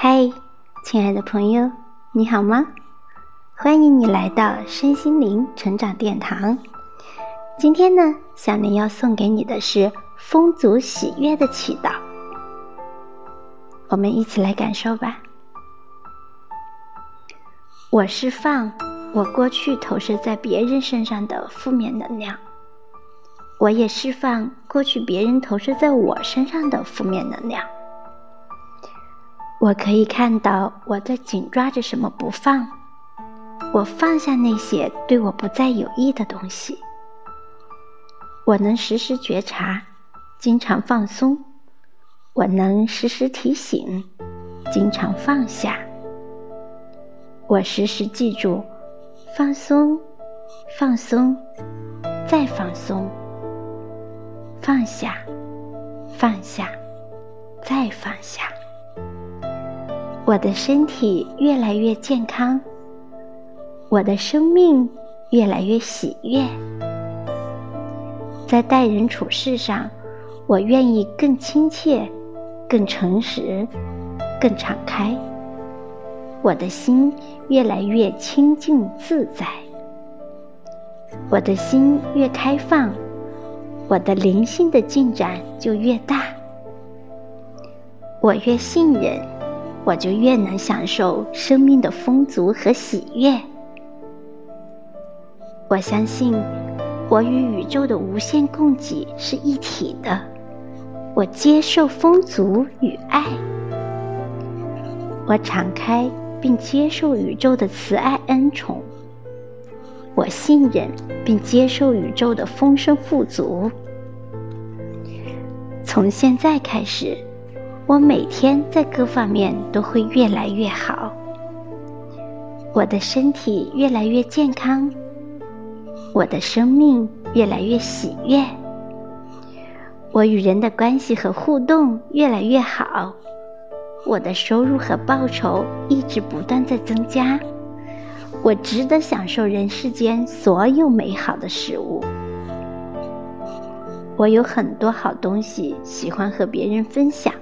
嗨，亲爱的朋友，你好吗？欢迎你来到身心灵成长殿堂。今天呢，小林要送给你的是丰足喜悦的祈祷。我们一起来感受吧。我释放我过去投射在别人身上的负面能量，我也释放过去别人投射在我身上的负面能量。我可以看到我在紧抓着什么不放，我放下那些对我不再有益的东西。我能时时觉察，经常放松；我能时时提醒，经常放下。我时时记住，放松，放松，再放松，放下，放下，再放下。我的身体越来越健康，我的生命越来越喜悦。在待人处事上，我愿意更亲切、更诚实、更敞开。我的心越来越清净自在，我的心越开放，我的灵性的进展就越大。我越信任。我就越能享受生命的丰足和喜悦。我相信，我与宇宙的无限供给是一体的。我接受丰足与爱。我敞开并接受宇宙的慈爱恩宠。我信任并接受宇宙的丰盛富足。从现在开始。我每天在各方面都会越来越好，我的身体越来越健康，我的生命越来越喜悦，我与人的关系和互动越来越好，我的收入和报酬一直不断在增加，我值得享受人世间所有美好的事物，我有很多好东西，喜欢和别人分享。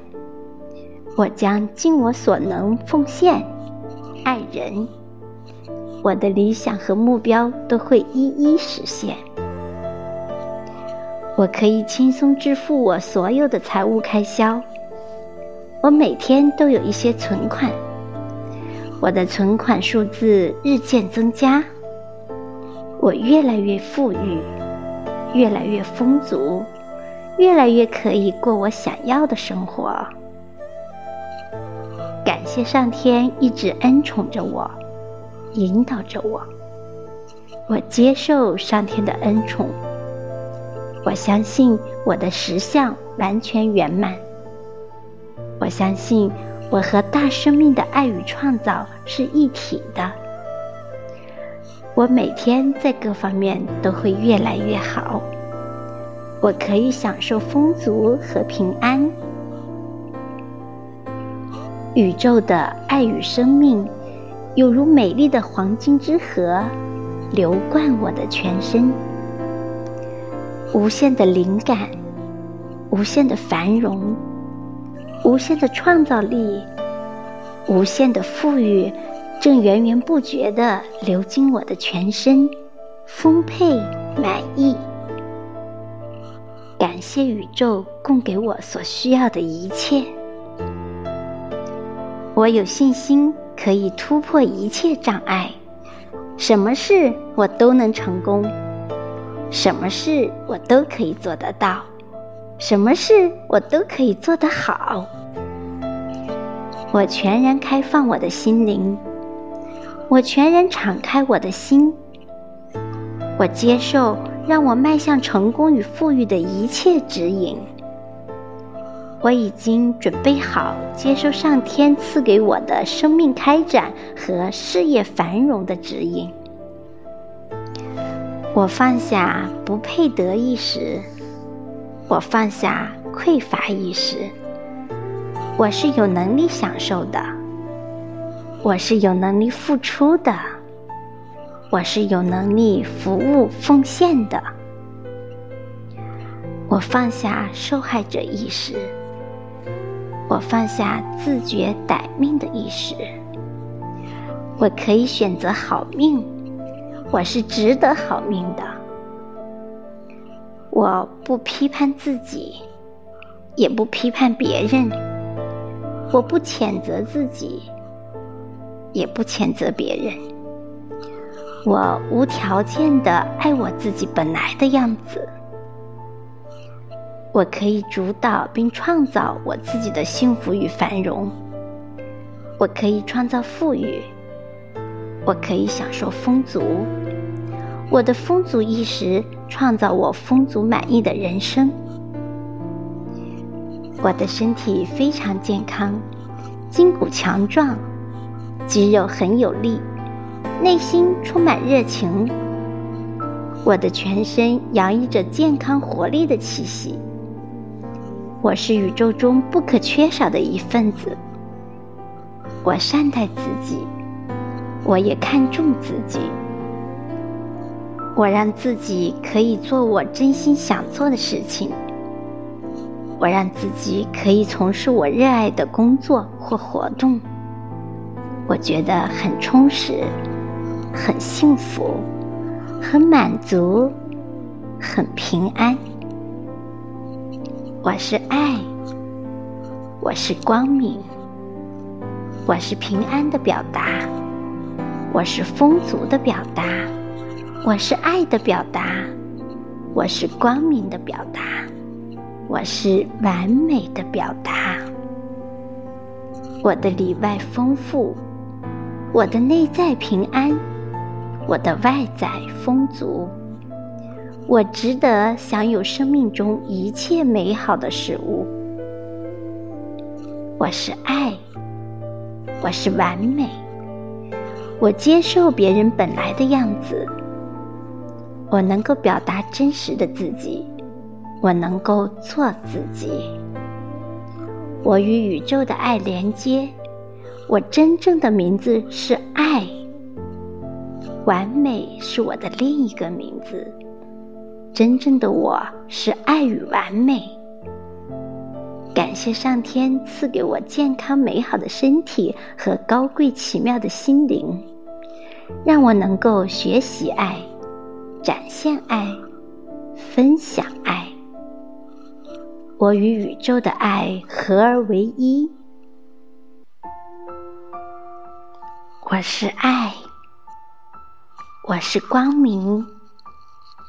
我将尽我所能奉献、爱人，我的理想和目标都会一一实现。我可以轻松支付我所有的财务开销。我每天都有一些存款，我的存款数字日渐增加。我越来越富裕，越来越丰足，越来越可以过我想要的生活。感谢上天一直恩宠着我，引导着我。我接受上天的恩宠。我相信我的实相完全圆满。我相信我和大生命的爱与创造是一体的。我每天在各方面都会越来越好。我可以享受丰足和平安。宇宙的爱与生命，有如美丽的黄金之河，流贯我的全身。无限的灵感，无限的繁荣，无限的创造力，无限的富裕，正源源不绝地流经我的全身，丰沛满意。感谢宇宙供给我所需要的一切。我有信心可以突破一切障碍，什么事我都能成功，什么事我都可以做得到，什么事我都可以做得好。我全然开放我的心灵，我全然敞开我的心，我接受让我迈向成功与富裕的一切指引。我已经准备好接受上天赐给我的生命开展和事业繁荣的指引。我放下不配得意识，我放下匮乏意识。我是有能力享受的，我是有能力付出的，我是有能力服务奉献的。我放下受害者意识。我放下自觉歹命的意识。我可以选择好命，我是值得好命的。我不批判自己，也不批判别人。我不谴责自己，也不谴责别人。我无条件的爱我自己本来的样子。我可以主导并创造我自己的幸福与繁荣。我可以创造富裕。我可以享受丰足。我的丰足意识创造我丰足满意的人生。我的身体非常健康，筋骨强壮，肌肉很有力，内心充满热情。我的全身洋溢着健康活力的气息。我是宇宙中不可缺少的一份子。我善待自己，我也看重自己。我让自己可以做我真心想做的事情。我让自己可以从事我热爱的工作或活动。我觉得很充实，很幸福，很满足，很平安。我是爱，我是光明，我是平安的表达，我是丰足的表达，我是爱的表达，我是光明的表达，我是完美的表达。我的里外丰富，我的内在平安，我的外在丰足。我值得享有生命中一切美好的事物。我是爱，我是完美。我接受别人本来的样子。我能够表达真实的自己。我能够做自己。我与宇宙的爱连接。我真正的名字是爱。完美是我的另一个名字。真正的我是爱与完美。感谢上天赐给我健康美好的身体和高贵奇妙的心灵，让我能够学习爱、展现爱、分享爱。我与宇宙的爱合而为一。我是爱，我是光明。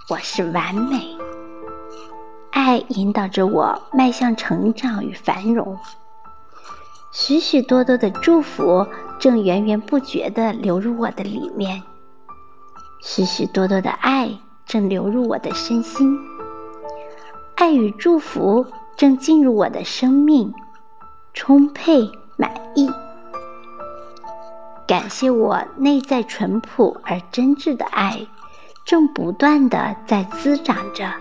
我是完美，爱引导着我迈向成长与繁荣。许许多多的祝福正源源不绝地流入我的里面，许许多多的爱正流入我的身心，爱与祝福正进入我的生命，充沛满意。感谢我内在淳朴而真挚的爱。正不断的在滋长着，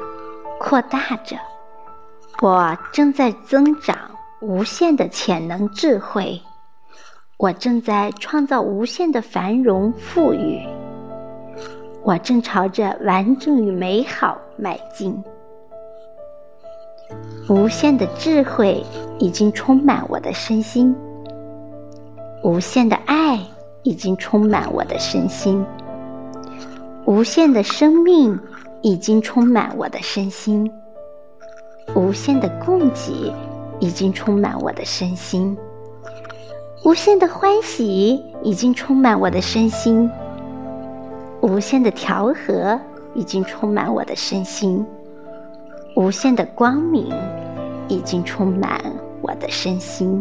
扩大着，我正在增长无限的潜能智慧，我正在创造无限的繁荣富裕，我正朝着完整与美好迈进。无限的智慧已经充满我的身心，无限的爱已经充满我的身心。无限的生命已经充满我的身心，无限的供给已经充满我的身心，无限的欢喜已经充满我的身心，无限的调和已经充满我的身心，无限的光明已经充满我的身心。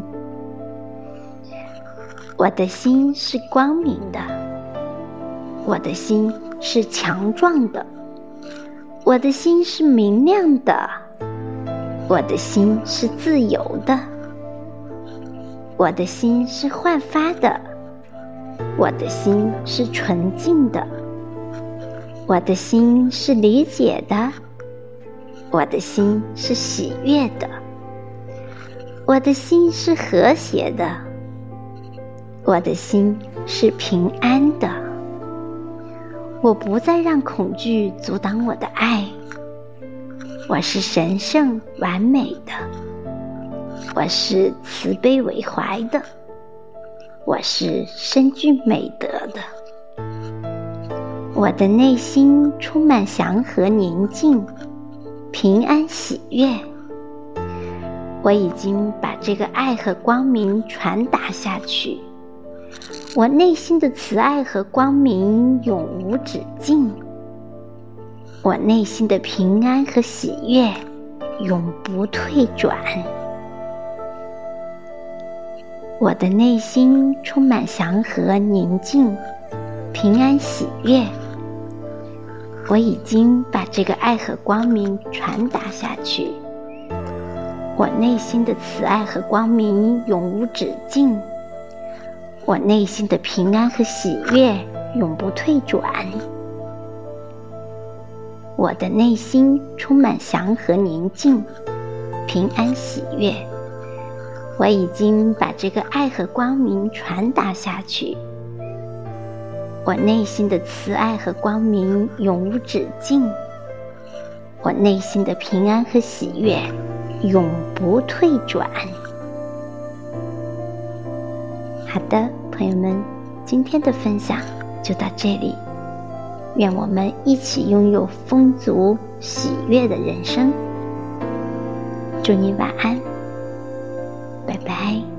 我的心是光明的，我的心。是强壮的，我的心是明亮的，我的心是自由的，我的心是焕发的，我的心是纯净的，我的心是理解的，我的心是喜悦的，我的心是和谐的，我的心是平安的。我不再让恐惧阻挡我的爱。我是神圣完美的，我是慈悲为怀的，我是深具美德的。我的内心充满祥和宁静、平安喜悦。我已经把这个爱和光明传达下去。我内心的慈爱和光明永无止境。我内心的平安和喜悦永不退转。我的内心充满祥和、宁静、平安、喜悦。我已经把这个爱和光明传达下去。我内心的慈爱和光明永无止境。我内心的平安和喜悦永不退转。我的内心充满祥和、宁静、平安、喜悦。我已经把这个爱和光明传达下去。我内心的慈爱和光明永无止境。我内心的平安和喜悦永不退转。好的朋友们今天的分享就到这里。愿我们一起拥有丰足喜悦的人生。祝你晚安拜拜。